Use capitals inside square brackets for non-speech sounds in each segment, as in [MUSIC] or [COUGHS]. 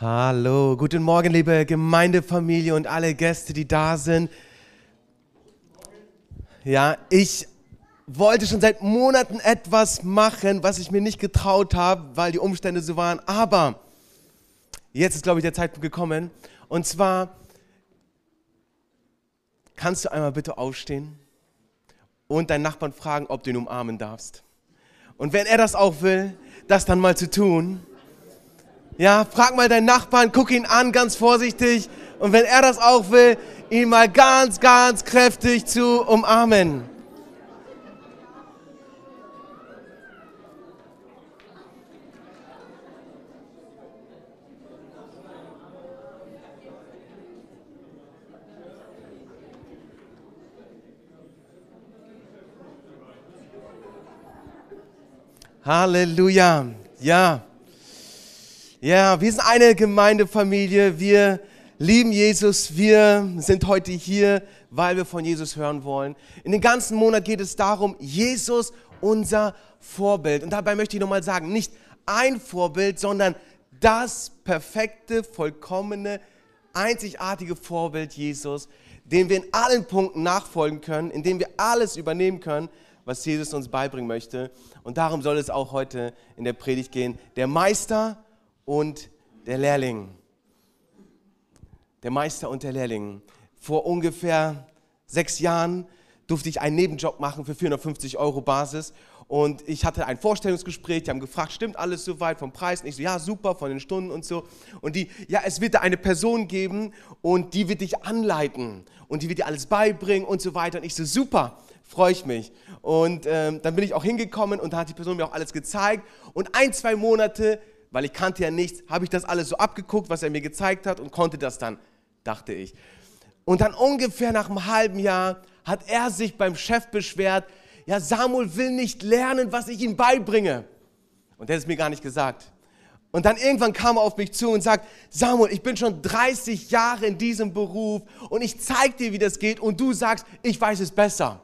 Hallo, guten Morgen, liebe Gemeindefamilie und alle Gäste, die da sind. Ja, ich wollte schon seit Monaten etwas machen, was ich mir nicht getraut habe, weil die Umstände so waren. Aber jetzt ist, glaube ich, der Zeitpunkt gekommen. Und zwar, kannst du einmal bitte aufstehen und deinen Nachbarn fragen, ob du ihn umarmen darfst. Und wenn er das auch will, das dann mal zu tun. Ja, frag mal deinen Nachbarn, guck ihn an, ganz vorsichtig. Und wenn er das auch will, ihn mal ganz, ganz kräftig zu umarmen. Halleluja. Ja. Ja, wir sind eine Gemeindefamilie. Wir lieben Jesus. Wir sind heute hier, weil wir von Jesus hören wollen. In den ganzen Monat geht es darum, Jesus, unser Vorbild. Und dabei möchte ich nochmal sagen, nicht ein Vorbild, sondern das perfekte, vollkommene, einzigartige Vorbild Jesus, dem wir in allen Punkten nachfolgen können, in dem wir alles übernehmen können, was Jesus uns beibringen möchte. Und darum soll es auch heute in der Predigt gehen. Der Meister und der Lehrling. Der Meister und der Lehrling. Vor ungefähr sechs Jahren durfte ich einen Nebenjob machen für 450 Euro Basis. Und ich hatte ein Vorstellungsgespräch, die haben gefragt, stimmt alles soweit vom Preis? Und ich so, ja, super, von den Stunden und so. Und die, ja, es wird da eine Person geben und die wird dich anleiten und die wird dir alles beibringen und so weiter. Und ich so, super, freue ich mich. Und ähm, dann bin ich auch hingekommen und da hat die Person mir auch alles gezeigt. Und ein, zwei Monate weil ich kannte ja nichts, habe ich das alles so abgeguckt, was er mir gezeigt hat und konnte das dann, dachte ich. Und dann ungefähr nach einem halben Jahr hat er sich beim Chef beschwert, ja, Samuel will nicht lernen, was ich ihm beibringe. Und er hat es mir gar nicht gesagt. Und dann irgendwann kam er auf mich zu und sagt, Samuel, ich bin schon 30 Jahre in diesem Beruf und ich zeige dir, wie das geht und du sagst, ich weiß es besser.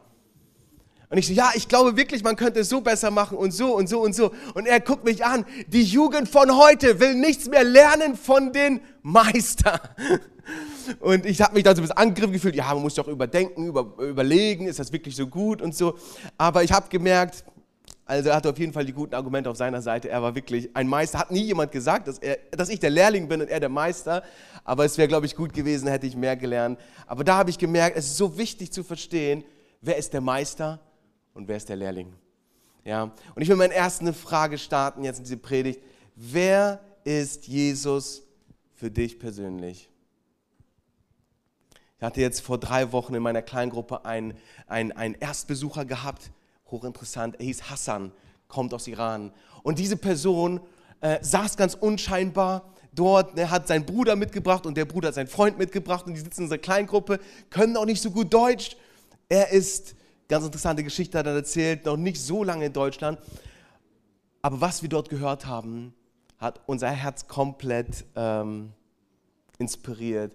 Und ich so, ja, ich glaube wirklich, man könnte es so besser machen und so und so und so. Und er guckt mich an, die Jugend von heute will nichts mehr lernen von den Meister. [LAUGHS] Und ich habe mich dann so ein bisschen angegriffen gefühlt, ja, man muss doch überdenken, über, überlegen, ist das wirklich so gut und so. Aber ich habe gemerkt, also er hatte auf jeden Fall die guten Argumente auf seiner Seite. Er war wirklich ein Meister. Hat nie jemand gesagt, dass, er, dass ich der Lehrling bin und er der Meister. Aber es wäre, glaube ich, gut gewesen, hätte ich mehr gelernt. Aber da habe ich gemerkt, es ist so wichtig zu verstehen, wer ist der Meister und wer ist der Lehrling? Ja, und ich will meine erste Frage starten jetzt in diese Predigt. Wer ist Jesus für dich persönlich? Ich hatte jetzt vor drei Wochen in meiner Kleingruppe einen, einen, einen Erstbesucher gehabt, hochinteressant, er hieß Hassan, kommt aus Iran. Und diese Person äh, saß ganz unscheinbar dort, er hat seinen Bruder mitgebracht und der Bruder hat seinen Freund mitgebracht und die sitzen in dieser Kleingruppe, können auch nicht so gut Deutsch. Er ist Ganz interessante Geschichte hat er erzählt, noch nicht so lange in Deutschland. Aber was wir dort gehört haben, hat unser Herz komplett ähm, inspiriert.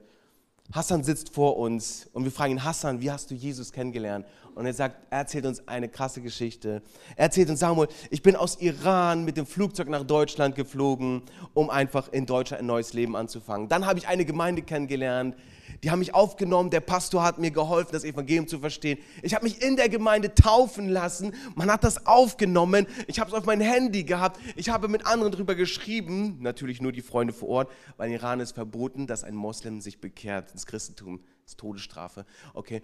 Hassan sitzt vor uns und wir fragen ihn, Hassan, wie hast du Jesus kennengelernt? Und er sagt, er erzählt uns eine krasse Geschichte. Er erzählt uns, Samuel, ich bin aus Iran mit dem Flugzeug nach Deutschland geflogen, um einfach in Deutschland ein neues Leben anzufangen. Dann habe ich eine Gemeinde kennengelernt, die haben mich aufgenommen, der Pastor hat mir geholfen, das Evangelium zu verstehen. Ich habe mich in der Gemeinde taufen lassen, man hat das aufgenommen, ich habe es auf mein Handy gehabt, ich habe mit anderen darüber geschrieben, natürlich nur die Freunde vor Ort, weil in Iran ist verboten, dass ein Moslem sich bekehrt ins Christentum, das ist Todesstrafe. Okay,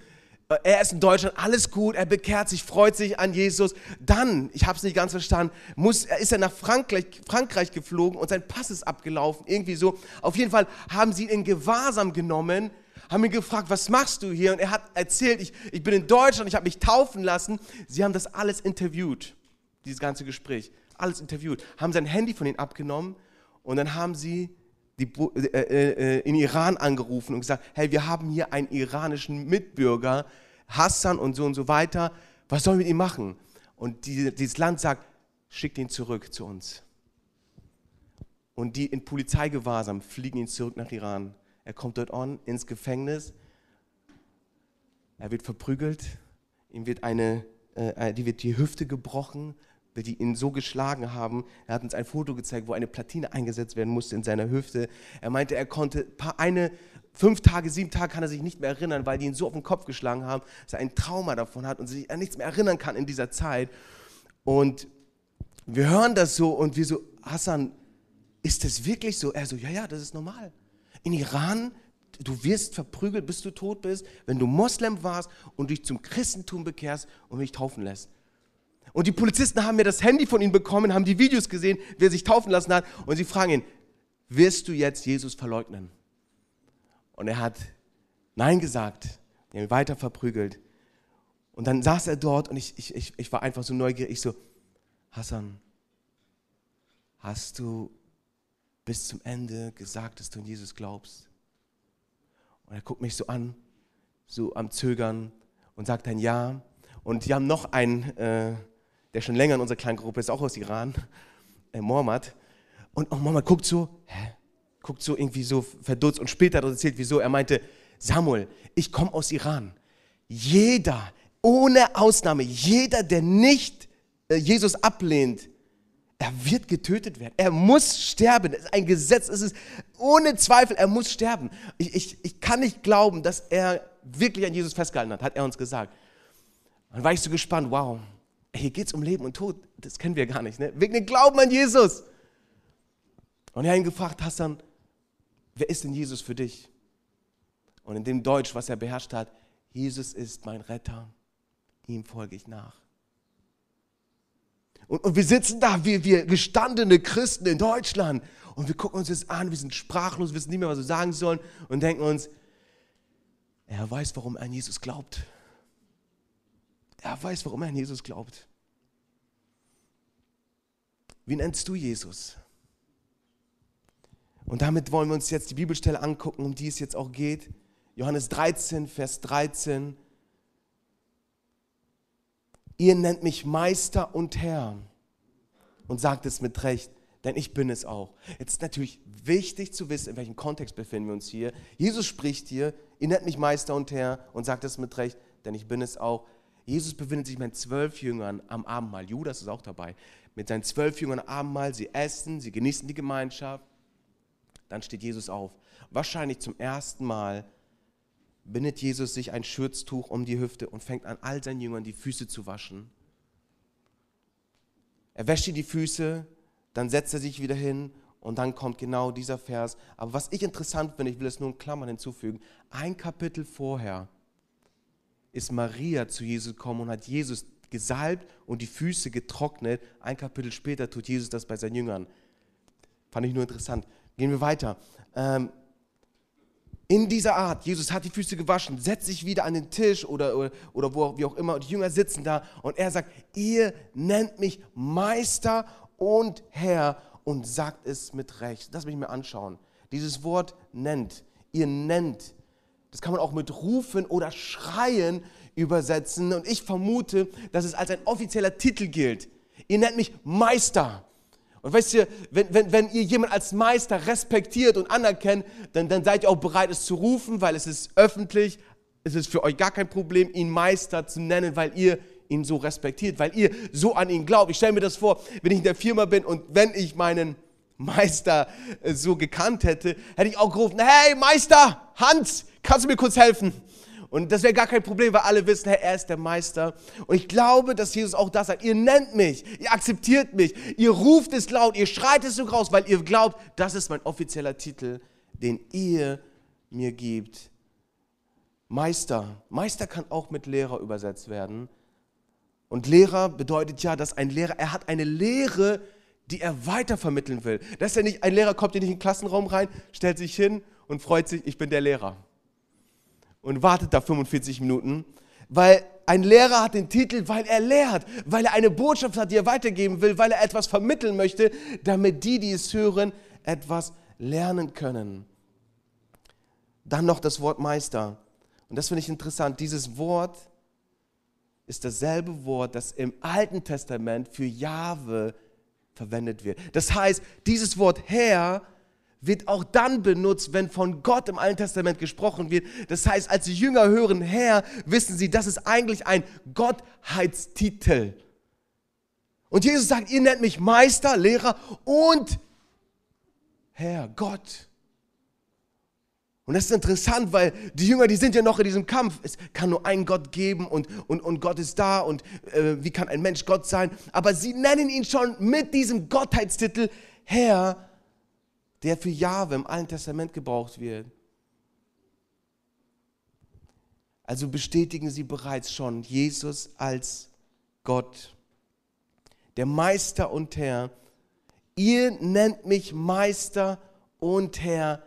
er ist in Deutschland, alles gut, er bekehrt sich, freut sich an Jesus. Dann, ich habe es nicht ganz verstanden, muss, ist er nach Frankreich, Frankreich geflogen und sein Pass ist abgelaufen, irgendwie so. Auf jeden Fall haben sie ihn in Gewahrsam genommen, haben ihn gefragt, was machst du hier? Und er hat erzählt, ich, ich bin in Deutschland, ich habe mich taufen lassen. Sie haben das alles interviewt, dieses ganze Gespräch. alles interviewt, haben sein Handy von ihm abgenommen und dann haben sie die, äh, äh, in Iran angerufen und gesagt, hey, wir haben hier einen iranischen Mitbürger, Hassan und so und so weiter, was sollen wir mit ihm machen? Und die, dieses Land sagt, schickt ihn zurück zu uns. Und die in Polizeigewahrsam fliegen ihn zurück nach Iran. Er kommt dort an, ins Gefängnis. Er wird verprügelt. Ihm wird eine, äh, die wird die Hüfte gebrochen, weil die ihn so geschlagen haben. Er hat uns ein Foto gezeigt, wo eine Platine eingesetzt werden musste in seiner Hüfte. Er meinte, er konnte eine, fünf Tage, sieben Tage kann er sich nicht mehr erinnern, weil die ihn so auf den Kopf geschlagen haben, dass er ein Trauma davon hat und sich an nichts mehr erinnern kann in dieser Zeit. Und wir hören das so und wir so, Hassan, ist das wirklich so? Er so, ja, ja, das ist normal. In Iran, du wirst verprügelt, bis du tot bist, wenn du Moslem warst und dich zum Christentum bekehrst und dich taufen lässt. Und die Polizisten haben mir das Handy von ihm bekommen, haben die Videos gesehen, wie er sich taufen lassen hat und sie fragen ihn, wirst du jetzt Jesus verleugnen? Und er hat Nein gesagt, er hat ihn weiter verprügelt. Und dann saß er dort und ich, ich, ich, ich war einfach so neugierig, ich so, Hassan, hast du bis zum Ende gesagt, dass du an Jesus glaubst? Und er guckt mich so an, so am Zögern und sagt ein Ja. Und die haben noch einen, äh, der schon länger in unserer kleinen Gruppe ist, auch aus Iran, äh, Mohammed. Und auch Mohammed guckt so, hä? Guckt so irgendwie so verdutzt und später hat er erzählt, wieso. Er meinte, Samuel, ich komme aus Iran. Jeder, ohne Ausnahme, jeder, der nicht äh, Jesus ablehnt, er wird getötet werden. Er muss sterben. Das ist ein Gesetz. Es ist ohne Zweifel, er muss sterben. Ich, ich, ich kann nicht glauben, dass er wirklich an Jesus festgehalten hat, hat er uns gesagt. Dann war ich so gespannt, wow, hier geht es um Leben und Tod. Das kennen wir gar nicht. Ne? Wegen dem Glauben an Jesus. Und er hat ihn gefragt, Hassan, wer ist denn Jesus für dich? Und in dem Deutsch, was er beherrscht hat, Jesus ist mein Retter, ihm folge ich nach. Und, und wir sitzen da, wir, wir gestandene Christen in Deutschland, und wir gucken uns das an, wir sind sprachlos, wissen nicht mehr, was wir sagen sollen, und denken uns, er weiß, warum er an Jesus glaubt. Er weiß, warum er an Jesus glaubt. Wie nennst du Jesus? Und damit wollen wir uns jetzt die Bibelstelle angucken, um die es jetzt auch geht. Johannes 13, Vers 13 ihr nennt mich Meister und Herr und sagt es mit Recht, denn ich bin es auch. Jetzt ist natürlich wichtig zu wissen, in welchem Kontext befinden wir uns hier. Jesus spricht hier, ihr nennt mich Meister und Herr und sagt es mit Recht, denn ich bin es auch. Jesus befindet sich mit zwölf Jüngern am Abendmahl. Judas ist auch dabei. Mit seinen zwölf Jüngern am Abendmahl. Sie essen, sie genießen die Gemeinschaft. Dann steht Jesus auf. Wahrscheinlich zum ersten Mal bindet Jesus sich ein Schürztuch um die Hüfte und fängt an, all seinen Jüngern die Füße zu waschen. Er wäscht die Füße, dann setzt er sich wieder hin und dann kommt genau dieser Vers. Aber was ich interessant finde, ich will es nur in Klammern hinzufügen, ein Kapitel vorher ist Maria zu Jesus gekommen und hat Jesus gesalbt und die Füße getrocknet. Ein Kapitel später tut Jesus das bei seinen Jüngern. Fand ich nur interessant. Gehen wir weiter. Ähm, in dieser Art, Jesus hat die Füße gewaschen, setzt sich wieder an den Tisch oder, oder, oder wo wie auch immer, und die Jünger sitzen da und er sagt, ihr nennt mich Meister und Herr und sagt es mit Recht. Das will ich mir anschauen. Dieses Wort nennt, ihr nennt, das kann man auch mit rufen oder schreien übersetzen und ich vermute, dass es als ein offizieller Titel gilt. Ihr nennt mich Meister. Und weißt du, wenn, wenn, wenn ihr jemanden als Meister respektiert und anerkennt, dann, dann seid ihr auch bereit, es zu rufen, weil es ist öffentlich. Es ist für euch gar kein Problem, ihn Meister zu nennen, weil ihr ihn so respektiert, weil ihr so an ihn glaubt. Ich stelle mir das vor, wenn ich in der Firma bin und wenn ich meinen Meister äh, so gekannt hätte, hätte ich auch gerufen, hey Meister, Hans, kannst du mir kurz helfen? Und das wäre gar kein Problem, weil alle wissen, Herr, er ist der Meister. Und ich glaube, dass Jesus auch das sagt. Ihr nennt mich, ihr akzeptiert mich, ihr ruft es laut, ihr schreit es so raus, weil ihr glaubt, das ist mein offizieller Titel, den ihr mir gibt. Meister. Meister kann auch mit Lehrer übersetzt werden. Und Lehrer bedeutet ja, dass ein Lehrer, er hat eine Lehre, die er weitervermitteln will. Dass er nicht, ein Lehrer kommt in den Klassenraum rein, stellt sich hin und freut sich, ich bin der Lehrer und wartet da 45 Minuten. Weil ein Lehrer hat den Titel, weil er lehrt, weil er eine Botschaft hat, die er weitergeben will, weil er etwas vermitteln möchte, damit die, die es hören, etwas lernen können. Dann noch das Wort Meister. Und das finde ich interessant. Dieses Wort ist dasselbe Wort, das im Alten Testament für Jahwe verwendet wird. Das heißt, dieses Wort Herr wird auch dann benutzt, wenn von Gott im Alten Testament gesprochen wird. Das heißt, als die Jünger hören Herr, wissen sie, das ist eigentlich ein Gottheitstitel. Und Jesus sagt, ihr nennt mich Meister, Lehrer und Herr, Gott. Und das ist interessant, weil die Jünger, die sind ja noch in diesem Kampf. Es kann nur einen Gott geben und, und, und Gott ist da und äh, wie kann ein Mensch Gott sein? Aber sie nennen ihn schon mit diesem Gottheitstitel Herr, der für Jahwe im Alten Testament gebraucht wird. Also bestätigen sie bereits schon Jesus als Gott, der Meister und Herr. Ihr nennt mich Meister und Herr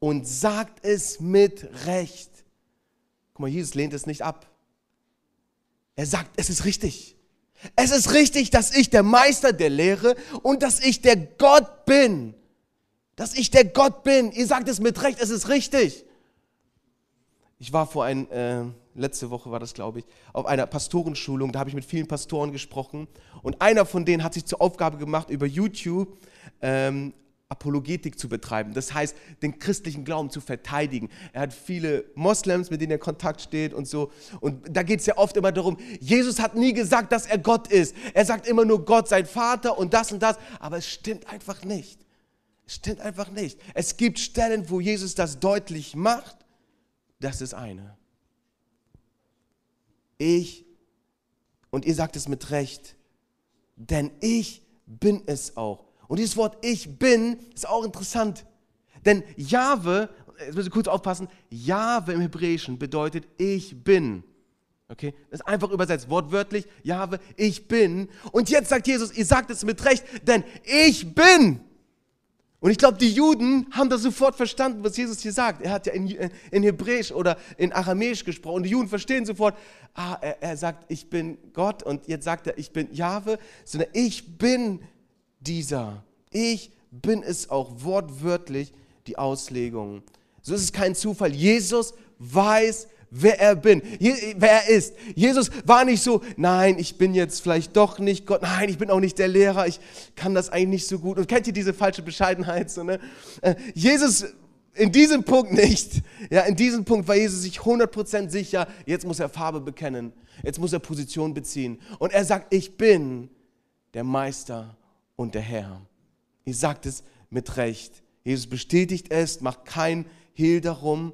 und sagt es mit Recht. Guck mal, Jesus lehnt es nicht ab. Er sagt, es ist richtig. Es ist richtig, dass ich der Meister der Lehre und dass ich der Gott bin. Dass ich der Gott bin. Ihr sagt es mit Recht, es ist richtig. Ich war vor ein, äh, letzte Woche war das, glaube ich, auf einer Pastorenschulung. Da habe ich mit vielen Pastoren gesprochen. Und einer von denen hat sich zur Aufgabe gemacht, über YouTube ähm, Apologetik zu betreiben, das heißt, den christlichen Glauben zu verteidigen. Er hat viele Moslems, mit denen er in Kontakt steht und so. Und da geht es ja oft immer darum, Jesus hat nie gesagt, dass er Gott ist. Er sagt immer nur Gott, sein Vater und das und das. Aber es stimmt einfach nicht. Stimmt einfach nicht. Es gibt Stellen, wo Jesus das deutlich macht. Das ist eine. Ich, und ihr sagt es mit Recht, denn ich bin es auch und dieses Wort ich bin ist auch interessant. Denn Jahwe, jetzt müssen Sie kurz aufpassen, Jahwe im Hebräischen bedeutet ich bin. Okay? Das ist einfach übersetzt, wortwörtlich, Jahwe, ich bin. Und jetzt sagt Jesus, ihr sagt es mit Recht, denn ich bin. Und ich glaube, die Juden haben das sofort verstanden, was Jesus hier sagt. Er hat ja in, in Hebräisch oder in Aramäisch gesprochen. Die Juden verstehen sofort, ah, er, er sagt, ich bin Gott. Und jetzt sagt er, ich bin Jahwe, sondern ich bin dieser. Ich bin es auch wortwörtlich, die Auslegung. So ist es kein Zufall. Jesus weiß, wer er bin, wer er ist. Jesus war nicht so, nein, ich bin jetzt vielleicht doch nicht Gott, nein, ich bin auch nicht der Lehrer, ich kann das eigentlich nicht so gut. Und kennt ihr diese falsche Bescheidenheit? So, ne? Äh, Jesus in diesem Punkt nicht. Ja, in diesem Punkt war Jesus sich 100% sicher, jetzt muss er Farbe bekennen, jetzt muss er Position beziehen. Und er sagt, ich bin der Meister und der Herr. Ihr sagt es mit Recht. Jesus bestätigt es, macht kein Hehl darum.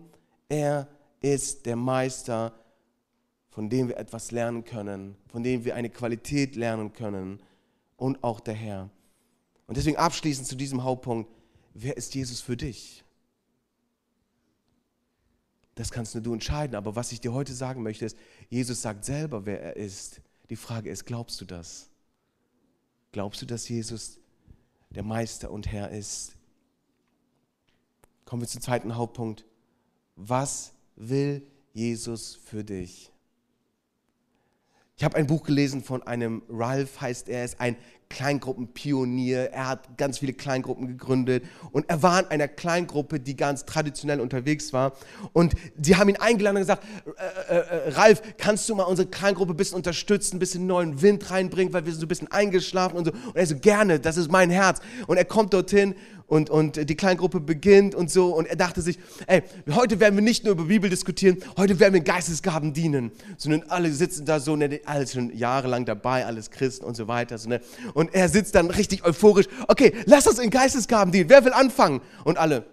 Er ist der Meister, von dem wir etwas lernen können, von dem wir eine Qualität lernen können und auch der Herr. Und deswegen abschließend zu diesem Hauptpunkt, wer ist Jesus für dich? Das kannst nur du entscheiden, aber was ich dir heute sagen möchte, ist, Jesus sagt selber, wer er ist. Die Frage ist, glaubst du das? Glaubst du, dass Jesus der Meister und Herr ist? Kommen wir zum zweiten Hauptpunkt. Was will Jesus für dich? Ich habe ein Buch gelesen von einem Ralph, heißt er, ist ein Kleingruppenpionier. Er hat ganz viele Kleingruppen gegründet und er war in einer Kleingruppe, die ganz traditionell unterwegs war. Und die haben ihn eingeladen und gesagt, äh, äh, äh, Ralf, kannst du mal unsere Kleingruppe ein bisschen unterstützen, ein bisschen neuen Wind reinbringen, weil wir sind so ein bisschen eingeschlafen und so. Und er so, gerne, das ist mein Herz. Und er kommt dorthin und, und die Kleingruppe beginnt und so. Und er dachte sich, ey, heute werden wir nicht nur über Bibel diskutieren, heute werden wir Geistesgaben dienen. Sondern alle sitzen da so, ne, alle schon jahrelang dabei, alles Christen und so weiter. So, ne? Und er sitzt dann richtig euphorisch, okay, lass uns in Geistesgaben dienen. Wer will anfangen? Und alle,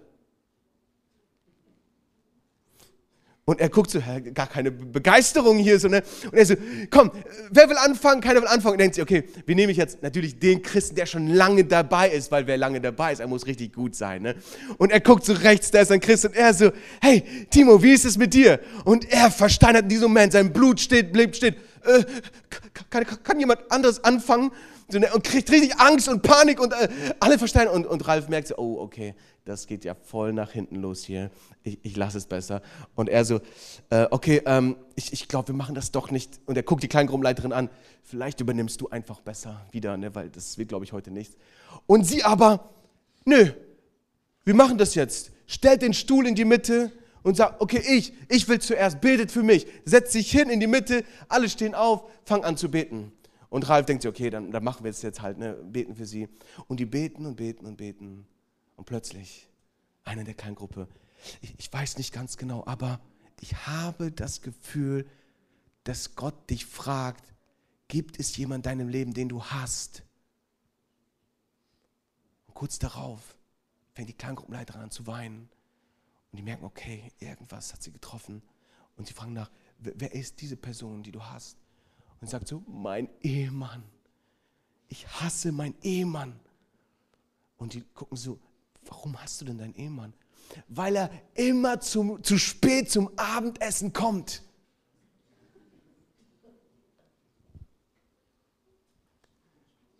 Und er guckt so, gar keine Begeisterung hier. So, ne? Und er so, komm, wer will anfangen? Keiner will anfangen. Und denkt sich, okay, wie nehme ich jetzt natürlich den Christen, der schon lange dabei ist, weil wer lange dabei ist, er muss richtig gut sein. Ne? Und er guckt so rechts, da ist ein Christ und er so, hey, Timo, wie ist es mit dir? Und er versteinert in diesem Moment, sein Blut steht, bleibt steht. Äh, kann, kann jemand anderes anfangen? Und kriegt richtig Angst und Panik und äh, alle verstehen. Und, und Ralf merkt so, oh, okay, das geht ja voll nach hinten los hier. Ich, ich lasse es besser. Und er so, äh, okay, ähm, ich, ich glaube, wir machen das doch nicht. Und er guckt die Kleingruppenleiterin an, vielleicht übernimmst du einfach besser wieder, ne, weil das wird, glaube ich, heute nichts. Und sie aber, nö, wir machen das jetzt. Stellt den Stuhl in die Mitte und sagt, okay, ich, ich will zuerst, betet für mich. Setzt sich hin in die Mitte, alle stehen auf, fangen an zu beten. Und Ralf denkt sich, okay, dann, dann machen wir es jetzt halt, ne, beten für sie. Und die beten und beten und beten. Und plötzlich, einer der Kleingruppe, ich, ich weiß nicht ganz genau, aber ich habe das Gefühl, dass Gott dich fragt, gibt es jemanden in deinem Leben, den du hast? Und kurz darauf fängt die Kleingruppenleiterin an zu weinen. Und die merken, okay, irgendwas hat sie getroffen. Und sie fragen nach, wer ist diese Person, die du hast? Und sagt so, mein Ehemann. Ich hasse meinen Ehemann. Und die gucken so, warum hast du denn deinen Ehemann? Weil er immer zum, zu spät zum Abendessen kommt.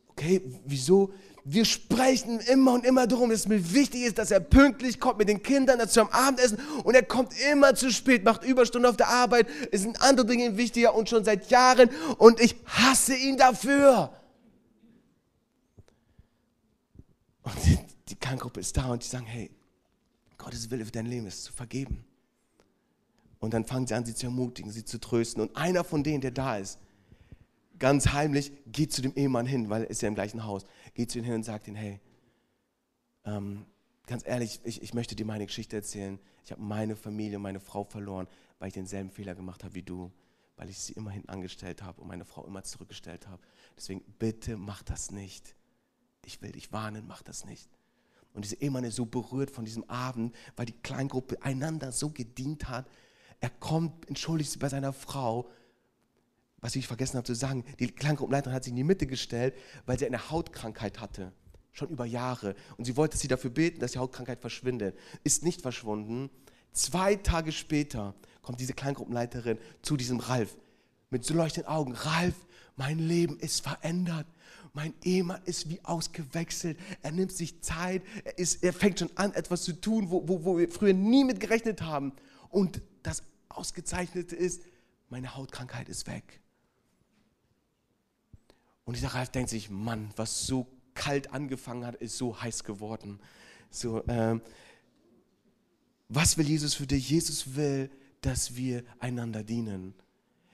Okay, wieso? Wir sprechen immer und immer darum, dass es mir wichtig ist, dass er pünktlich kommt mit den Kindern dazu am Abendessen und er kommt immer zu spät, macht Überstunden auf der Arbeit, es sind andere Dinge wichtiger und schon seit Jahren und ich hasse ihn dafür. Und die, die Kerngruppe ist da und die sagen, hey, Gottes Wille für dein Leben ist zu vergeben. Und dann fangen sie an, sie zu ermutigen, sie zu trösten. Und einer von denen, der da ist, ganz heimlich, geht zu dem Ehemann hin, weil er ist ja im gleichen Haus, geht zu ihm hin und sagt ihm, hey, ähm, ganz ehrlich, ich, ich möchte dir meine Geschichte erzählen. Ich habe meine Familie, meine Frau verloren, weil ich denselben Fehler gemacht habe wie du, weil ich sie immer hinten angestellt habe und meine Frau immer zurückgestellt habe. Deswegen bitte mach das nicht. Ich will dich warnen, mach das nicht. Und dieser Ehemann ist so berührt von diesem Abend, weil die Kleingruppe einander so gedient hat. Er kommt, entschuldigt sich bei seiner Frau was ich vergessen habe zu sagen, die Kleingruppenleiterin hat sich in die Mitte gestellt, weil sie eine Hautkrankheit hatte, schon über Jahre. Und sie wollte sie dafür beten, dass die Hautkrankheit verschwindet. Ist nicht verschwunden. Zwei Tage später kommt diese Kleingruppenleiterin zu diesem Ralf mit so leuchtenden Augen. Ralf, mein Leben ist verändert. Mein Ehemann ist wie ausgewechselt. Er nimmt sich Zeit. Er, ist, er fängt schon an, etwas zu tun, wo, wo, wo wir früher nie mit gerechnet haben. Und das Ausgezeichnete ist, meine Hautkrankheit ist weg. Und dieser Ralf denkt sich, Mann, was so kalt angefangen hat, ist so heiß geworden. So, ähm, was will Jesus für dich? Jesus will, dass wir einander dienen.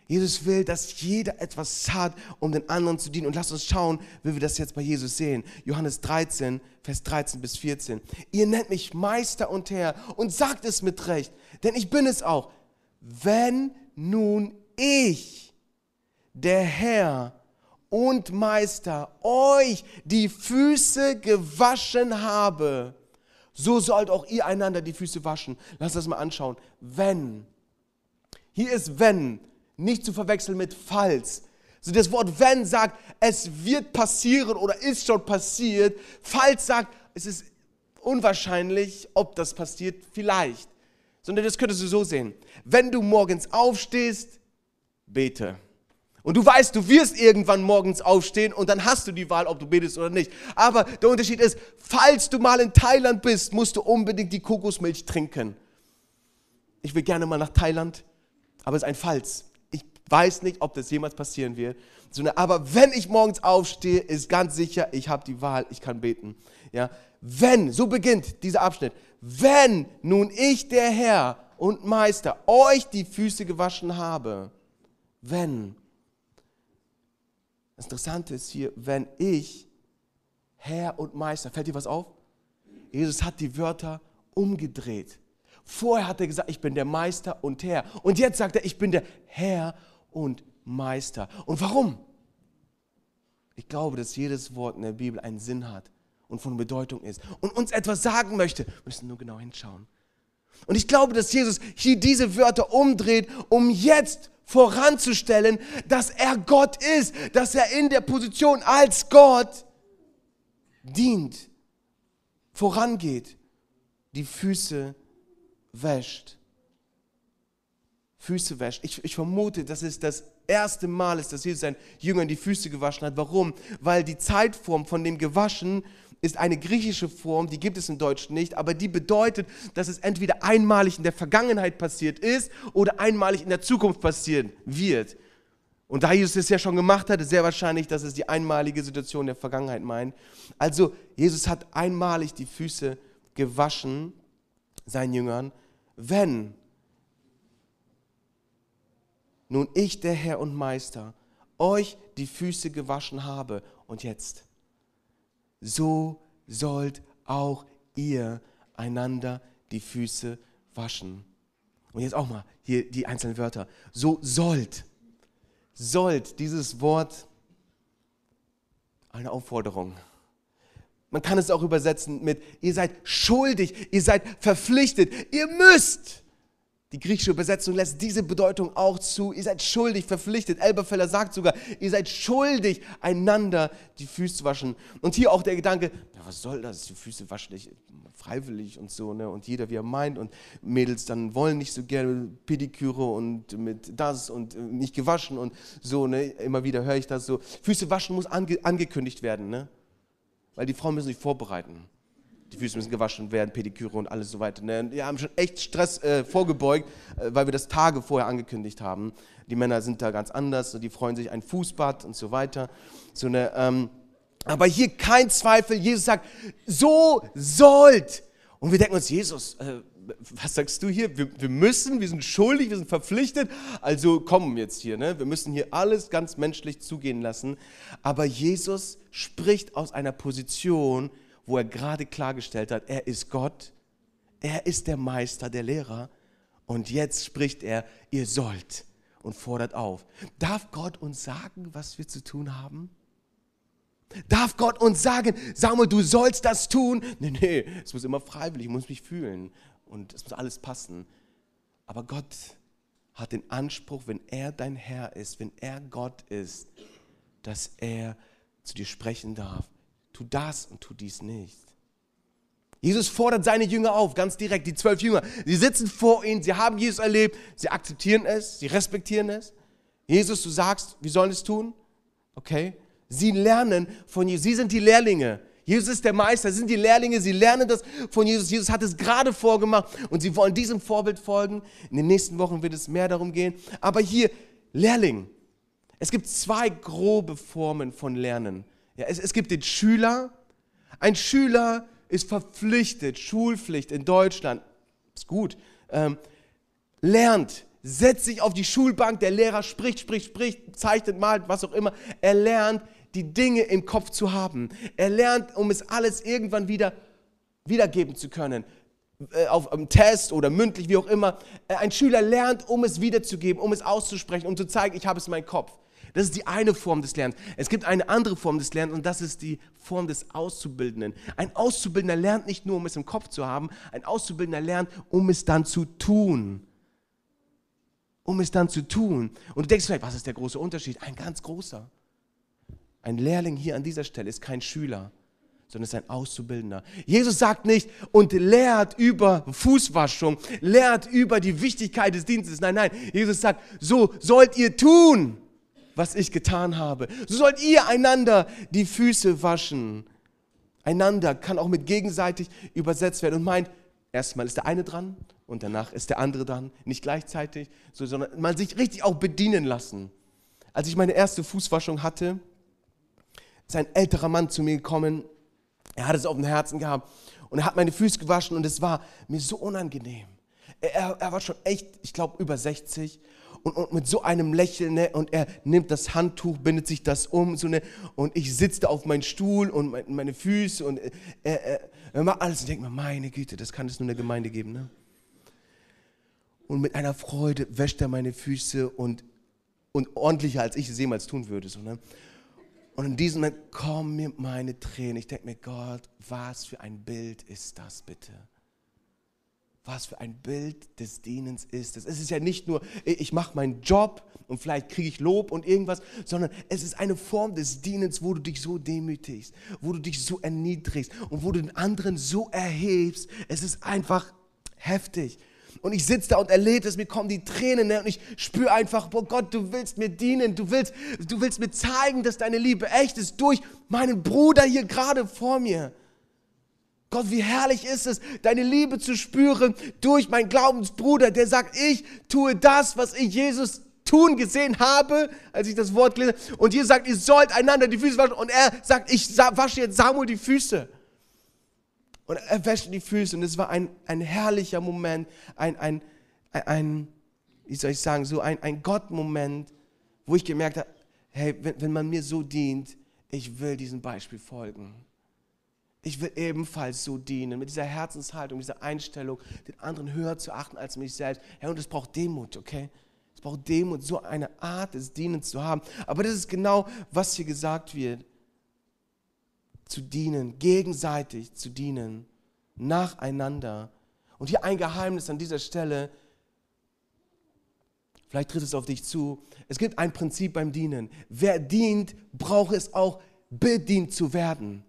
Jesus will, dass jeder etwas hat, um den anderen zu dienen. Und lasst uns schauen, wie wir das jetzt bei Jesus sehen. Johannes 13, Vers 13 bis 14. Ihr nennt mich Meister und Herr und sagt es mit Recht, denn ich bin es auch. Wenn nun ich, der Herr, und Meister euch die Füße gewaschen habe, so sollt auch ihr einander die Füße waschen. Lass das mal anschauen. Wenn. Hier ist wenn, nicht zu verwechseln mit falls. So das Wort wenn sagt, es wird passieren oder ist schon passiert. Falls sagt, es ist unwahrscheinlich, ob das passiert, vielleicht. Sondern das könntest du so sehen. Wenn du morgens aufstehst, bete. Und du weißt, du wirst irgendwann morgens aufstehen und dann hast du die Wahl, ob du betest oder nicht. Aber der Unterschied ist, falls du mal in Thailand bist, musst du unbedingt die Kokosmilch trinken. Ich will gerne mal nach Thailand, aber es ist ein Falls. Ich weiß nicht, ob das jemals passieren wird. Aber wenn ich morgens aufstehe, ist ganz sicher, ich habe die Wahl, ich kann beten. Ja, wenn, so beginnt dieser Abschnitt, wenn nun ich, der Herr und Meister, euch die Füße gewaschen habe, wenn, das Interessante ist hier, wenn ich Herr und Meister, fällt dir was auf? Jesus hat die Wörter umgedreht. Vorher hat er gesagt, ich bin der Meister und Herr. Und jetzt sagt er, ich bin der Herr und Meister. Und warum? Ich glaube, dass jedes Wort in der Bibel einen Sinn hat und von Bedeutung ist und uns etwas sagen möchte. Wir müssen nur genau hinschauen. Und ich glaube, dass Jesus hier diese Wörter umdreht, um jetzt voranzustellen, dass er Gott ist, dass er in der Position als Gott dient, vorangeht, die Füße wäscht. Füße wäscht. Ich, ich vermute, dass es das erste Mal ist, dass Jesus seinen Jüngern die Füße gewaschen hat. Warum? Weil die Zeitform von dem Gewaschen ist eine griechische Form, die gibt es im Deutschen nicht, aber die bedeutet, dass es entweder einmalig in der Vergangenheit passiert ist oder einmalig in der Zukunft passieren wird. Und da Jesus es ja schon gemacht hat, ist sehr wahrscheinlich, dass es die einmalige Situation der Vergangenheit meint. Also Jesus hat einmalig die Füße gewaschen seinen Jüngern, wenn nun ich, der Herr und Meister, euch die Füße gewaschen habe und jetzt so sollt auch ihr einander die Füße waschen. Und jetzt auch mal hier die einzelnen Wörter. So sollt. Sollt, dieses Wort, eine Aufforderung. Man kann es auch übersetzen mit, ihr seid schuldig, ihr seid verpflichtet, ihr müsst. Die griechische Übersetzung lässt diese Bedeutung auch zu. Ihr seid schuldig, verpflichtet. Elberfeller sagt sogar, ihr seid schuldig, einander die Füße zu waschen. Und hier auch der Gedanke, ja, was soll das? Die Füße waschen nicht freiwillig und so, ne? Und jeder, wie er meint. Und Mädels dann wollen nicht so gerne Pediküre und mit das und nicht gewaschen und so, ne? Immer wieder höre ich das so. Füße waschen muss ange angekündigt werden, ne? Weil die Frauen müssen sich vorbereiten die Füße müssen gewaschen werden, Pediküre und alles so weiter. Ne? Wir haben schon echt Stress äh, vorgebeugt, äh, weil wir das Tage vorher angekündigt haben. Die Männer sind da ganz anders, die freuen sich ein Fußbad und so weiter. So eine, ähm, aber hier kein Zweifel, Jesus sagt, so sollt. Und wir denken uns, Jesus, äh, was sagst du hier? Wir, wir, müssen, wir sind schuldig, wir sind verpflichtet. Also kommen jetzt hier, ne? wir müssen hier alles ganz menschlich zugehen lassen. Aber Jesus spricht aus einer Position, wo er gerade klargestellt hat, er ist Gott, er ist der Meister, der Lehrer. Und jetzt spricht er, ihr sollt und fordert auf. Darf Gott uns sagen, was wir zu tun haben? Darf Gott uns sagen, sag mal, du sollst das tun? Nee, nee, es muss immer freiwillig, ich muss mich fühlen und es muss alles passen. Aber Gott hat den Anspruch, wenn er dein Herr ist, wenn er Gott ist, dass er zu dir sprechen darf tu das und tu dies nicht. Jesus fordert seine Jünger auf, ganz direkt, die zwölf Jünger. Sie sitzen vor ihnen, sie haben Jesus erlebt, sie akzeptieren es, sie respektieren es. Jesus, du sagst, wir sollen es tun. Okay? Sie lernen von Jesus, sie sind die Lehrlinge. Jesus ist der Meister, sie sind die Lehrlinge, sie lernen das von Jesus. Jesus hat es gerade vorgemacht und sie wollen diesem Vorbild folgen. In den nächsten Wochen wird es mehr darum gehen. Aber hier, Lehrling. Es gibt zwei grobe Formen von Lernen. Ja, es, es gibt den Schüler. Ein Schüler ist verpflichtet, Schulpflicht in Deutschland, ist gut, ähm, lernt, setzt sich auf die Schulbank, der Lehrer spricht, spricht, spricht, zeichnet, malt, was auch immer. Er lernt, die Dinge im Kopf zu haben. Er lernt, um es alles irgendwann wieder wiedergeben zu können. Äh, auf einem Test oder mündlich, wie auch immer. Äh, ein Schüler lernt, um es wiederzugeben, um es auszusprechen, um zu zeigen, ich habe es in meinem Kopf. Das ist die eine Form des Lernens. Es gibt eine andere Form des Lernens und das ist die Form des Auszubildenden. Ein Auszubildender lernt nicht nur, um es im Kopf zu haben, ein Auszubildender lernt, um es dann zu tun. Um es dann zu tun. Und du denkst vielleicht, was ist der große Unterschied? Ein ganz großer. Ein Lehrling hier an dieser Stelle ist kein Schüler, sondern ist ein Auszubildender. Jesus sagt nicht und lehrt über Fußwaschung, lehrt über die Wichtigkeit des Dienstes. Nein, nein. Jesus sagt, so sollt ihr tun was ich getan habe. So sollt ihr einander die Füße waschen. Einander kann auch mit gegenseitig übersetzt werden und meint, erstmal ist der eine dran und danach ist der andere dran. Nicht gleichzeitig, so, sondern man sich richtig auch bedienen lassen. Als ich meine erste Fußwaschung hatte, ist ein älterer Mann zu mir gekommen. Er hat es auf dem Herzen gehabt und er hat meine Füße gewaschen und es war mir so unangenehm. Er, er war schon echt, ich glaube, über 60 und, und mit so einem Lächeln ne, und er nimmt das Handtuch, bindet sich das um so, ne, und ich sitze da auf meinem Stuhl und mein, meine Füße und äh, äh, er macht alles und denkt mir, meine Güte, das kann es nur in der Gemeinde geben. Ne? Und mit einer Freude wäscht er meine Füße und, und ordentlicher als ich es jemals tun würde. So, ne? Und in diesem Moment kommen mir meine Tränen. Ich denke mir, Gott, was für ein Bild ist das bitte? Was für ein Bild des Dienens ist es. Es ist ja nicht nur, ich mache meinen Job und vielleicht kriege ich Lob und irgendwas, sondern es ist eine Form des Dienens, wo du dich so demütigst, wo du dich so erniedrigst und wo du den anderen so erhebst. Es ist einfach heftig. Und ich sitze da und erlebe es, mir kommen die Tränen ne? und ich spüre einfach, boah Gott, du willst mir dienen, du willst, du willst mir zeigen, dass deine Liebe echt ist durch meinen Bruder hier gerade vor mir. Gott, wie herrlich ist es, deine Liebe zu spüren durch meinen Glaubensbruder, der sagt, ich tue das, was ich Jesus tun gesehen habe, als ich das Wort gelesen habe. Und ihr sagt, ihr sollt einander die Füße waschen. Und er sagt, ich wasche jetzt Samuel die Füße. Und er wäscht die Füße. Und es war ein, ein herrlicher Moment, ein, ein, ein, wie soll ich sagen, so ein, ein Gott-Moment, wo ich gemerkt habe, hey, wenn, wenn man mir so dient, ich will diesem Beispiel folgen. Ich will ebenfalls so dienen, mit dieser Herzenshaltung, dieser Einstellung, den anderen höher zu achten als mich selbst. Herr, und es braucht Demut, okay? Es braucht Demut, so eine Art des Dienens zu haben. Aber das ist genau, was hier gesagt wird. Zu dienen, gegenseitig zu dienen, nacheinander. Und hier ein Geheimnis an dieser Stelle. Vielleicht tritt es auf dich zu. Es gibt ein Prinzip beim Dienen. Wer dient, braucht es auch bedient zu werden.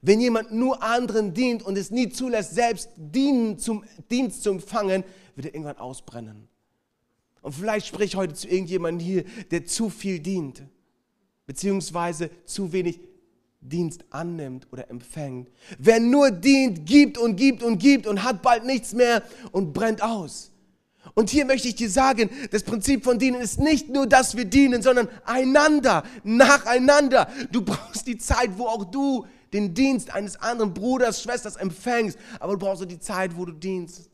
Wenn jemand nur anderen dient und es nie zulässt, selbst dienen zum Dienst zu empfangen, wird er irgendwann ausbrennen. Und vielleicht spreche ich heute zu irgendjemandem hier, der zu viel dient, beziehungsweise zu wenig Dienst annimmt oder empfängt. Wer nur dient, gibt und gibt und gibt und hat bald nichts mehr und brennt aus. Und hier möchte ich dir sagen, das Prinzip von Dienen ist nicht nur, dass wir dienen, sondern einander, nacheinander. Du brauchst die Zeit, wo auch du den Dienst eines anderen Bruders, Schwesters empfängst, aber du brauchst auch die Zeit, wo du dienst.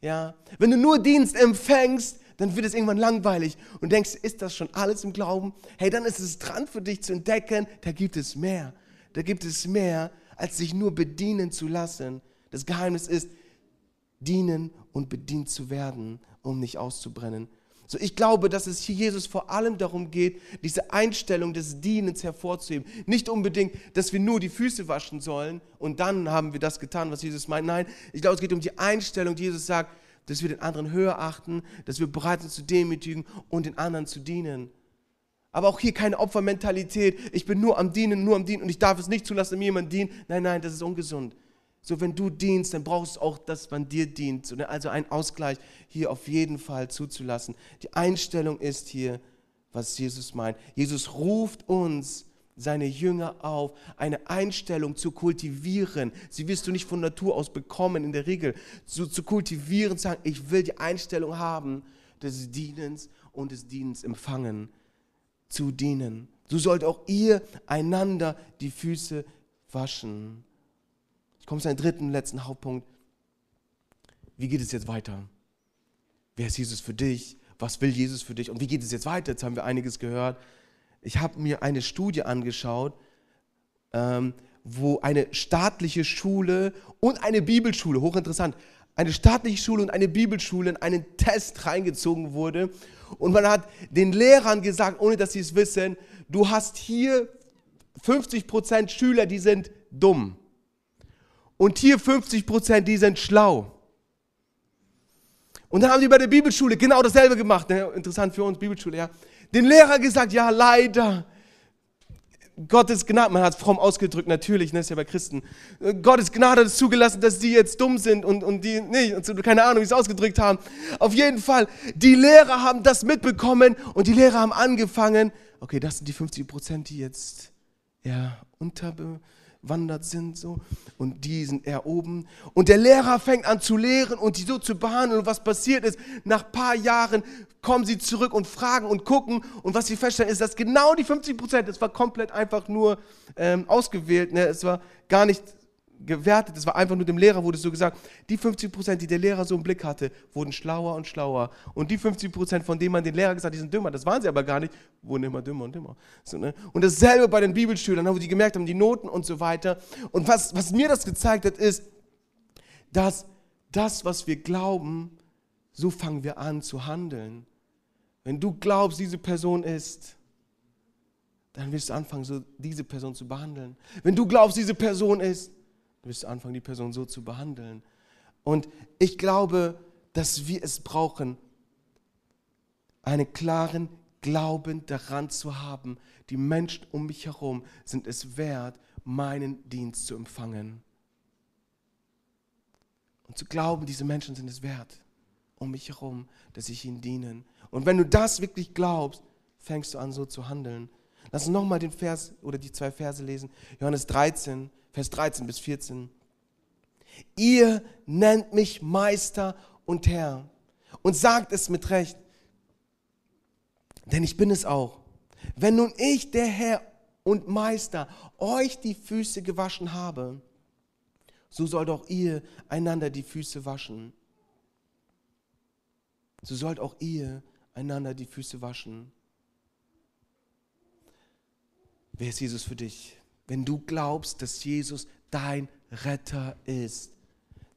Ja? Wenn du nur Dienst empfängst, dann wird es irgendwann langweilig und denkst, ist das schon alles im Glauben? Hey, dann ist es dran für dich zu entdecken, da gibt es mehr. Da gibt es mehr, als sich nur bedienen zu lassen. Das Geheimnis ist, dienen und bedient zu werden, um nicht auszubrennen. So, ich glaube, dass es hier Jesus vor allem darum geht, diese Einstellung des Dienens hervorzuheben. Nicht unbedingt, dass wir nur die Füße waschen sollen und dann haben wir das getan, was Jesus meint. Nein, ich glaube, es geht um die Einstellung, die Jesus sagt, dass wir den anderen höher achten, dass wir bereit sind zu demütigen und den anderen zu dienen. Aber auch hier keine Opfermentalität. Ich bin nur am Dienen, nur am Dienen und ich darf es nicht zulassen, mir jemand dient. Nein, nein, das ist ungesund. So, wenn du dienst, dann brauchst du auch, dass man dir dient. Also ein Ausgleich hier auf jeden Fall zuzulassen. Die Einstellung ist hier, was Jesus meint. Jesus ruft uns, seine Jünger auf, eine Einstellung zu kultivieren. Sie wirst du nicht von Natur aus bekommen, in der Regel. Zu, zu kultivieren, zu sagen, ich will die Einstellung haben des Dienens und des Dienens empfangen. Zu dienen. So sollt auch ihr einander die Füße waschen. Zu einem dritten, letzten Hauptpunkt. Wie geht es jetzt weiter? Wer ist Jesus für dich? Was will Jesus für dich? Und wie geht es jetzt weiter? Jetzt haben wir einiges gehört. Ich habe mir eine Studie angeschaut, ähm, wo eine staatliche Schule und eine Bibelschule, hochinteressant, eine staatliche Schule und eine Bibelschule in einen Test reingezogen wurde. Und man hat den Lehrern gesagt, ohne dass sie es wissen, du hast hier 50% Schüler, die sind dumm. Und hier 50 Prozent, die sind schlau. Und dann haben die bei der Bibelschule genau dasselbe gemacht. Ne? Interessant für uns, Bibelschule, ja. Den Lehrer gesagt, ja, leider. Gottes Gnade, man hat es fromm ausgedrückt, natürlich, ne, ist ja bei Christen. Gottes Gnade hat es zugelassen, dass die jetzt dumm sind und, und die nicht, und keine Ahnung, wie sie es ausgedrückt haben. Auf jeden Fall, die Lehrer haben das mitbekommen und die Lehrer haben angefangen, okay, das sind die 50 Prozent, die jetzt, ja, unterbe wandert sind so. Und die sind eher oben. Und der Lehrer fängt an zu lehren und die so zu behandeln. Und was passiert ist, nach ein paar Jahren kommen sie zurück und fragen und gucken. Und was sie feststellen ist, dass genau die 50 Prozent, das war komplett einfach nur ähm, ausgewählt, ne? es war gar nicht gewertet, es war einfach nur dem Lehrer wurde so gesagt, die 50 Prozent, die der Lehrer so im Blick hatte, wurden schlauer und schlauer. Und die 50 Prozent, von denen man den Lehrer gesagt hat, die sind dümmer, das waren sie aber gar nicht, wurden immer dümmer und dümmer. So, ne? Und dasselbe bei den Bibelschülern, wo die gemerkt haben, die Noten und so weiter. Und was, was mir das gezeigt hat, ist, dass das, was wir glauben, so fangen wir an zu handeln. Wenn du glaubst, diese Person ist, dann wirst du anfangen, so diese Person zu behandeln. Wenn du glaubst, diese Person ist, Du wirst anfangen, die Person so zu behandeln. Und ich glaube, dass wir es brauchen, einen klaren Glauben daran zu haben, die Menschen um mich herum sind es wert, meinen Dienst zu empfangen. Und zu glauben, diese Menschen sind es wert, um mich herum, dass ich ihnen dienen. Und wenn du das wirklich glaubst, fängst du an, so zu handeln. Lass uns nochmal den Vers oder die zwei Verse lesen. Johannes 13, Vers 13 bis 14. Ihr nennt mich Meister und Herr und sagt es mit Recht, denn ich bin es auch. Wenn nun ich, der Herr und Meister, euch die Füße gewaschen habe, so sollt auch ihr einander die Füße waschen. So sollt auch ihr einander die Füße waschen. Wer ist Jesus für dich? Wenn du glaubst, dass Jesus dein Retter ist,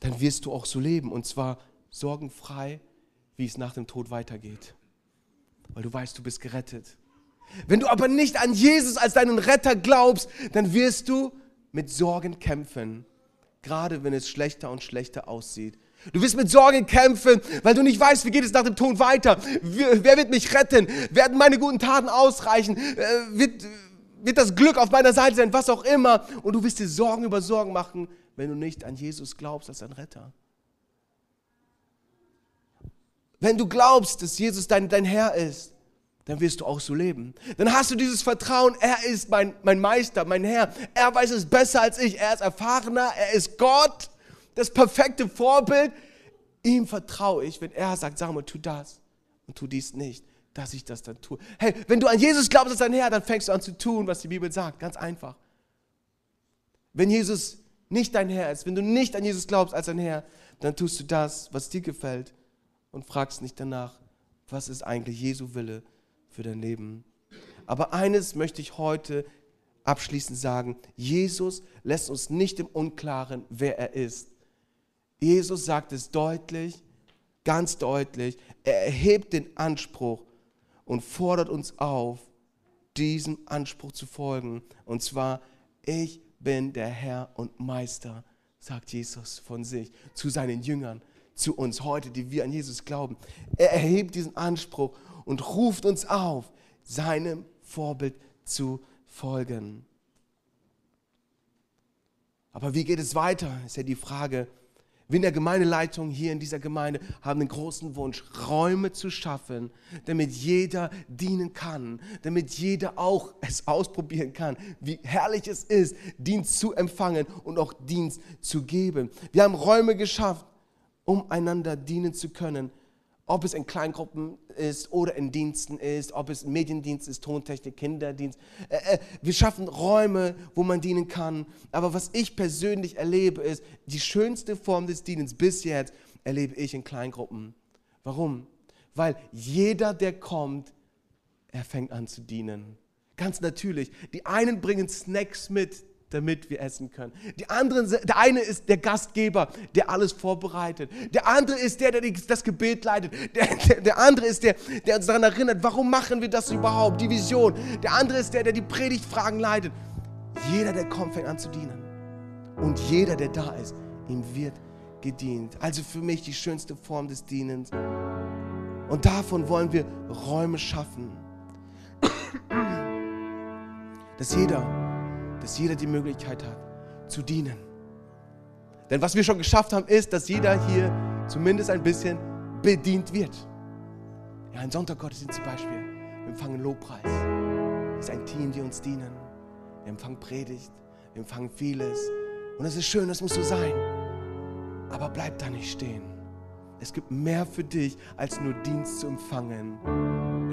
dann wirst du auch so leben und zwar sorgenfrei, wie es nach dem Tod weitergeht. Weil du weißt, du bist gerettet. Wenn du aber nicht an Jesus als deinen Retter glaubst, dann wirst du mit Sorgen kämpfen, gerade wenn es schlechter und schlechter aussieht. Du wirst mit Sorgen kämpfen, weil du nicht weißt, wie geht es nach dem Tod weiter. Wer wird mich retten? Werden meine guten Taten ausreichen? Äh, wird, wird das Glück auf meiner Seite sein? Was auch immer. Und du wirst dir Sorgen über Sorgen machen, wenn du nicht an Jesus glaubst als dein Retter. Wenn du glaubst, dass Jesus dein, dein Herr ist, dann wirst du auch so leben. Dann hast du dieses Vertrauen, er ist mein, mein Meister, mein Herr. Er weiß es besser als ich. Er ist erfahrener, er ist Gott, das perfekte Vorbild. Ihm vertraue ich, wenn er sagt, sag mal, tu das und tu dies nicht, dass ich das dann tue. Hey, wenn du an Jesus glaubst als dein Herr, dann fängst du an zu tun, was die Bibel sagt. Ganz einfach. Wenn Jesus nicht dein Herr ist, wenn du nicht an Jesus glaubst als dein Herr, dann tust du das, was dir gefällt und fragst nicht danach, was ist eigentlich Jesu Wille für dein Leben. Aber eines möchte ich heute abschließend sagen. Jesus lässt uns nicht im Unklaren, wer er ist. Jesus sagt es deutlich, ganz deutlich. Er erhebt den Anspruch und fordert uns auf, diesem Anspruch zu folgen. Und zwar, ich bin der Herr und Meister, sagt Jesus von sich zu seinen Jüngern, zu uns heute, die wir an Jesus glauben. Er erhebt diesen Anspruch und ruft uns auf, seinem Vorbild zu folgen. Aber wie geht es weiter, ist ja die Frage. Wir in der Gemeindeleitung hier in dieser Gemeinde haben den großen Wunsch, Räume zu schaffen, damit jeder dienen kann, damit jeder auch es ausprobieren kann, wie herrlich es ist, Dienst zu empfangen und auch Dienst zu geben. Wir haben Räume geschafft, um einander dienen zu können ob es in Kleingruppen ist oder in Diensten ist, ob es Mediendienst ist, Tontechnik, Kinderdienst. Äh, äh, wir schaffen Räume, wo man dienen kann. Aber was ich persönlich erlebe, ist, die schönste Form des Dienens bis jetzt erlebe ich in Kleingruppen. Warum? Weil jeder, der kommt, er fängt an zu dienen. Ganz natürlich. Die einen bringen Snacks mit, damit wir essen können. Die anderen, der eine ist der Gastgeber, der alles vorbereitet. Der andere ist der, der das Gebet leitet. Der, der, der andere ist der, der uns daran erinnert, warum machen wir das überhaupt, die Vision. Der andere ist der, der die Predigtfragen leitet. Jeder, der kommt, fängt an zu dienen. Und jeder, der da ist, ihm wird gedient. Also für mich die schönste Form des Dienens. Und davon wollen wir Räume schaffen. [COUGHS] Dass jeder dass jeder die Möglichkeit hat, zu dienen. Denn was wir schon geschafft haben, ist, dass jeder hier zumindest ein bisschen bedient wird. Ja, ein Sonntaggottesdienst zum Beispiel. Wir empfangen Lobpreis. Es ist ein Team, die uns dienen. Wir empfangen Predigt. Wir empfangen vieles. Und es ist schön, es muss so sein. Aber bleib da nicht stehen. Es gibt mehr für dich, als nur Dienst zu empfangen.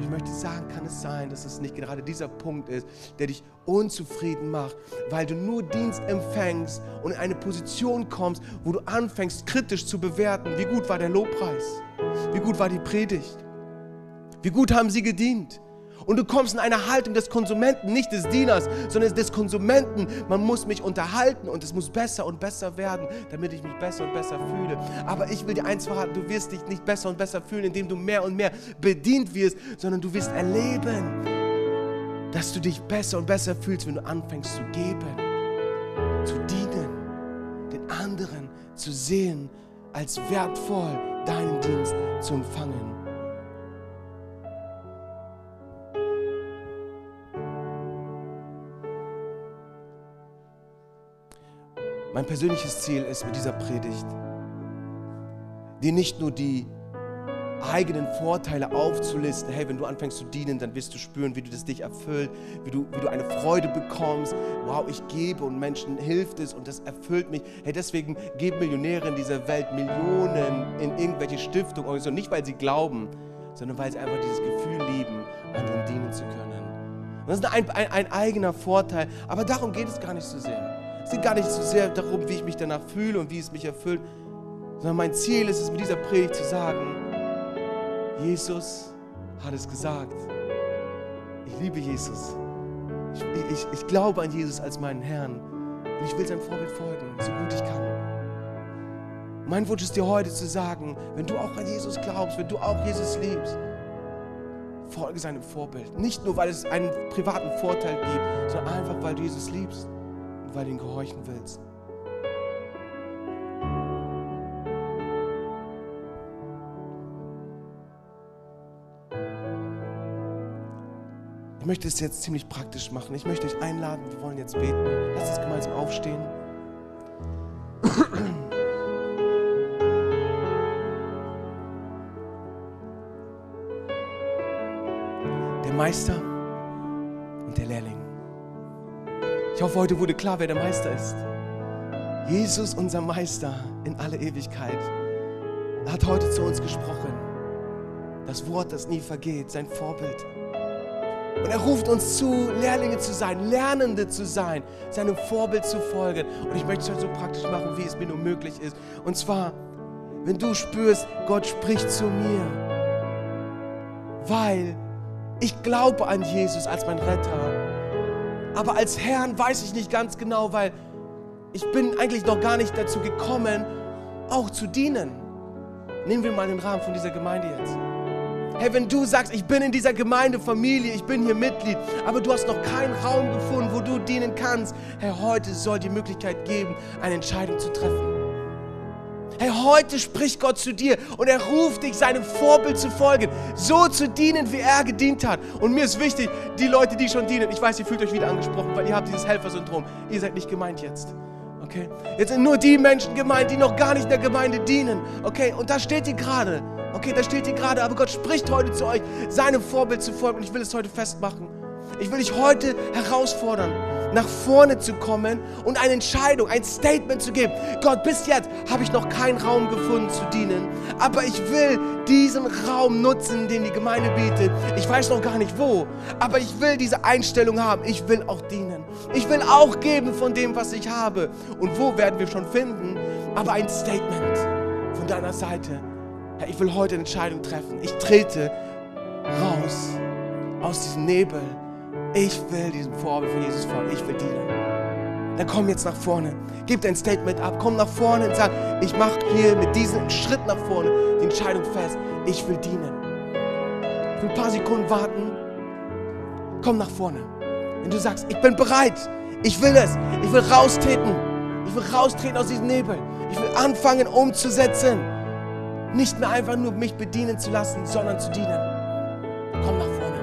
Ich möchte sagen, kann es sein, dass es nicht gerade dieser Punkt ist, der dich unzufrieden macht, weil du nur Dienst empfängst und in eine Position kommst, wo du anfängst, kritisch zu bewerten, wie gut war der Lobpreis, wie gut war die Predigt, wie gut haben sie gedient. Und du kommst in eine Haltung des Konsumenten, nicht des Dieners, sondern des Konsumenten. Man muss mich unterhalten und es muss besser und besser werden, damit ich mich besser und besser fühle. Aber ich will dir eins verraten, du wirst dich nicht besser und besser fühlen, indem du mehr und mehr bedient wirst, sondern du wirst erleben, dass du dich besser und besser fühlst, wenn du anfängst zu geben, zu dienen, den anderen zu sehen als wertvoll, deinen Dienst zu empfangen. Mein persönliches Ziel ist mit dieser Predigt, dir nicht nur die eigenen Vorteile aufzulisten. Hey, wenn du anfängst zu dienen, dann wirst du spüren, wie du das dich erfüllt, wie du, wie du eine Freude bekommst. Wow, ich gebe und Menschen hilft es und das erfüllt mich. Hey, deswegen geben Millionäre in dieser Welt Millionen in irgendwelche Stiftungen, also nicht weil sie glauben, sondern weil sie einfach dieses Gefühl lieben, anderen dienen zu können. Und das ist ein, ein, ein eigener Vorteil, aber darum geht es gar nicht so sehr. Es geht gar nicht so sehr darum, wie ich mich danach fühle und wie es mich erfüllt, sondern mein Ziel ist es, mit dieser Predigt zu sagen, Jesus hat es gesagt. Ich liebe Jesus. Ich, ich, ich glaube an Jesus als meinen Herrn. Und ich will seinem Vorbild folgen, so gut ich kann. Mein Wunsch ist dir heute zu sagen, wenn du auch an Jesus glaubst, wenn du auch Jesus liebst, folge seinem Vorbild. Nicht nur, weil es einen privaten Vorteil gibt, sondern einfach, weil du Jesus liebst weil du ihm gehorchen willst. Ich möchte es jetzt ziemlich praktisch machen. Ich möchte euch einladen, wir wollen jetzt beten. Lasst uns gemeinsam aufstehen. Der Meister Ich hoffe, heute wurde klar, wer der Meister ist. Jesus, unser Meister in alle Ewigkeit, hat heute zu uns gesprochen. Das Wort, das nie vergeht, sein Vorbild. Und er ruft uns zu, Lehrlinge zu sein, Lernende zu sein, seinem Vorbild zu folgen. Und ich möchte es heute so praktisch machen, wie es mir nur möglich ist. Und zwar, wenn du spürst, Gott spricht zu mir, weil ich glaube an Jesus als mein Retter. Aber als Herrn weiß ich nicht ganz genau, weil ich bin eigentlich noch gar nicht dazu gekommen, auch zu dienen. Nehmen wir mal den Rahmen von dieser Gemeinde jetzt. Hey, wenn du sagst, ich bin in dieser Gemeindefamilie, ich bin hier Mitglied, aber du hast noch keinen Raum gefunden, wo du dienen kannst, hey, heute soll die Möglichkeit geben, eine Entscheidung zu treffen. Hey, heute spricht Gott zu dir und er ruft dich, seinem Vorbild zu folgen, so zu dienen, wie er gedient hat. Und mir ist wichtig, die Leute, die schon dienen, ich weiß, ihr fühlt euch wieder angesprochen, weil ihr habt dieses Helfersyndrom. Ihr seid nicht gemeint jetzt. Okay? Jetzt sind nur die Menschen gemeint, die noch gar nicht der Gemeinde dienen. Okay? Und da steht ihr gerade. Okay, da steht ihr gerade, aber Gott spricht heute zu euch, seinem Vorbild zu folgen. Und ich will es heute festmachen. Ich will dich heute herausfordern, nach vorne zu kommen und eine Entscheidung, ein Statement zu geben. Gott, bis jetzt habe ich noch keinen Raum gefunden zu dienen, aber ich will diesen Raum nutzen, den die Gemeinde bietet. Ich weiß noch gar nicht wo, aber ich will diese Einstellung haben. Ich will auch dienen. Ich will auch geben von dem, was ich habe. Und wo werden wir schon finden? Aber ein Statement von deiner Seite. Herr, ich will heute eine Entscheidung treffen. Ich trete raus aus diesem Nebel. Ich will diesem Vorbild von Jesus folgen. Ich will dienen. Dann komm jetzt nach vorne. Gib dein Statement ab. Komm nach vorne und sag, ich mache hier mit diesem Schritt nach vorne die Entscheidung fest. Ich will dienen. Will ein paar Sekunden warten. Komm nach vorne. Wenn du sagst, ich bin bereit. Ich will es. Ich will raustreten. Ich will raustreten aus diesem Nebel. Ich will anfangen umzusetzen. Nicht mehr einfach nur mich bedienen zu lassen, sondern zu dienen. Komm nach vorne.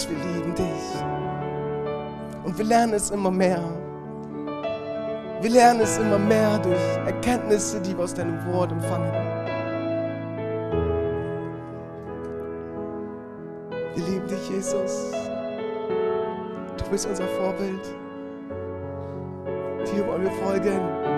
Jesus, wir lieben dich. Und wir lernen es immer mehr. Wir lernen es immer mehr durch Erkenntnisse, die wir aus deinem Wort empfangen. Wir lieben dich, Jesus. Du bist unser Vorbild. Dir wollen wir folgen.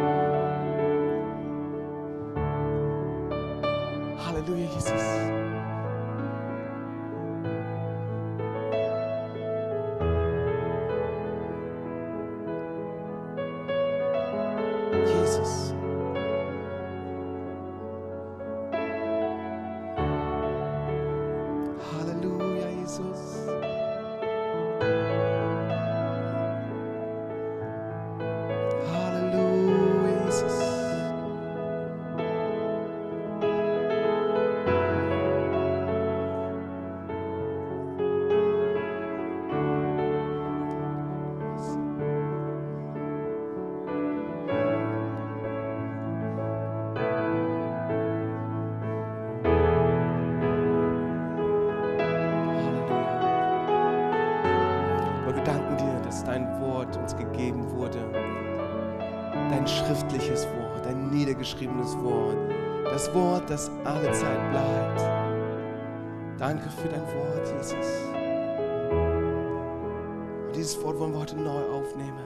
Das alle Zeit bleibt. Danke für dein Wort, Jesus. Und dieses Wort wollen wir heute neu aufnehmen.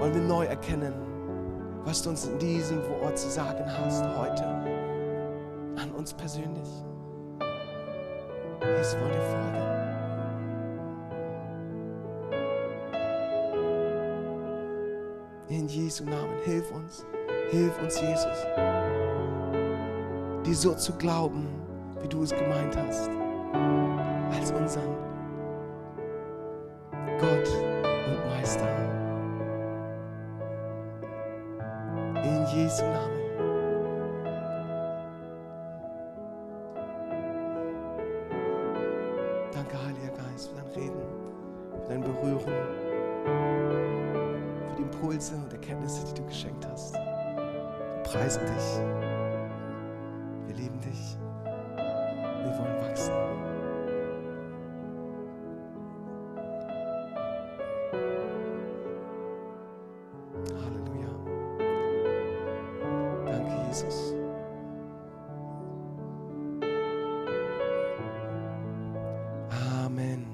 Wollen wir neu erkennen, was du uns in diesem Wort zu sagen hast heute. An uns persönlich. Jesus, wollen dir folgen. In Jesu Namen, hilf uns. Hilf uns, Jesus, dir so zu glauben, wie du es gemeint hast, als unseren Gott und Meister. In Jesu Namen. Danke, Heiliger Geist, für dein Reden, für dein Berühren, für die Impulse und Erkenntnisse, die du geschenkt hast. Preisen dich. Wir lieben dich. Wir wollen wachsen. Halleluja. Danke, Jesus. Amen.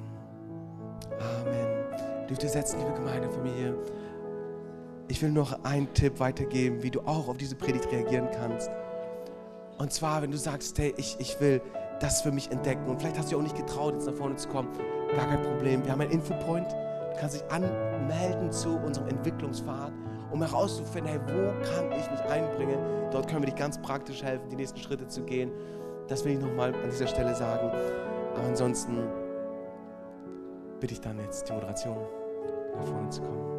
Amen. Dürft ihr setzen, liebe Gemeindefamilie. Will noch einen Tipp weitergeben, wie du auch auf diese Predigt reagieren kannst. Und zwar, wenn du sagst, hey, ich, ich will das für mich entdecken und vielleicht hast du dich auch nicht getraut, jetzt nach vorne zu kommen, gar kein Problem. Wir haben einen Infopoint. Du kannst dich anmelden zu unserem Entwicklungspfad, um herauszufinden, hey, wo kann ich mich einbringen? Dort können wir dich ganz praktisch helfen, die nächsten Schritte zu gehen. Das will ich nochmal an dieser Stelle sagen. Aber ansonsten bitte ich dann jetzt die Moderation nach vorne zu kommen.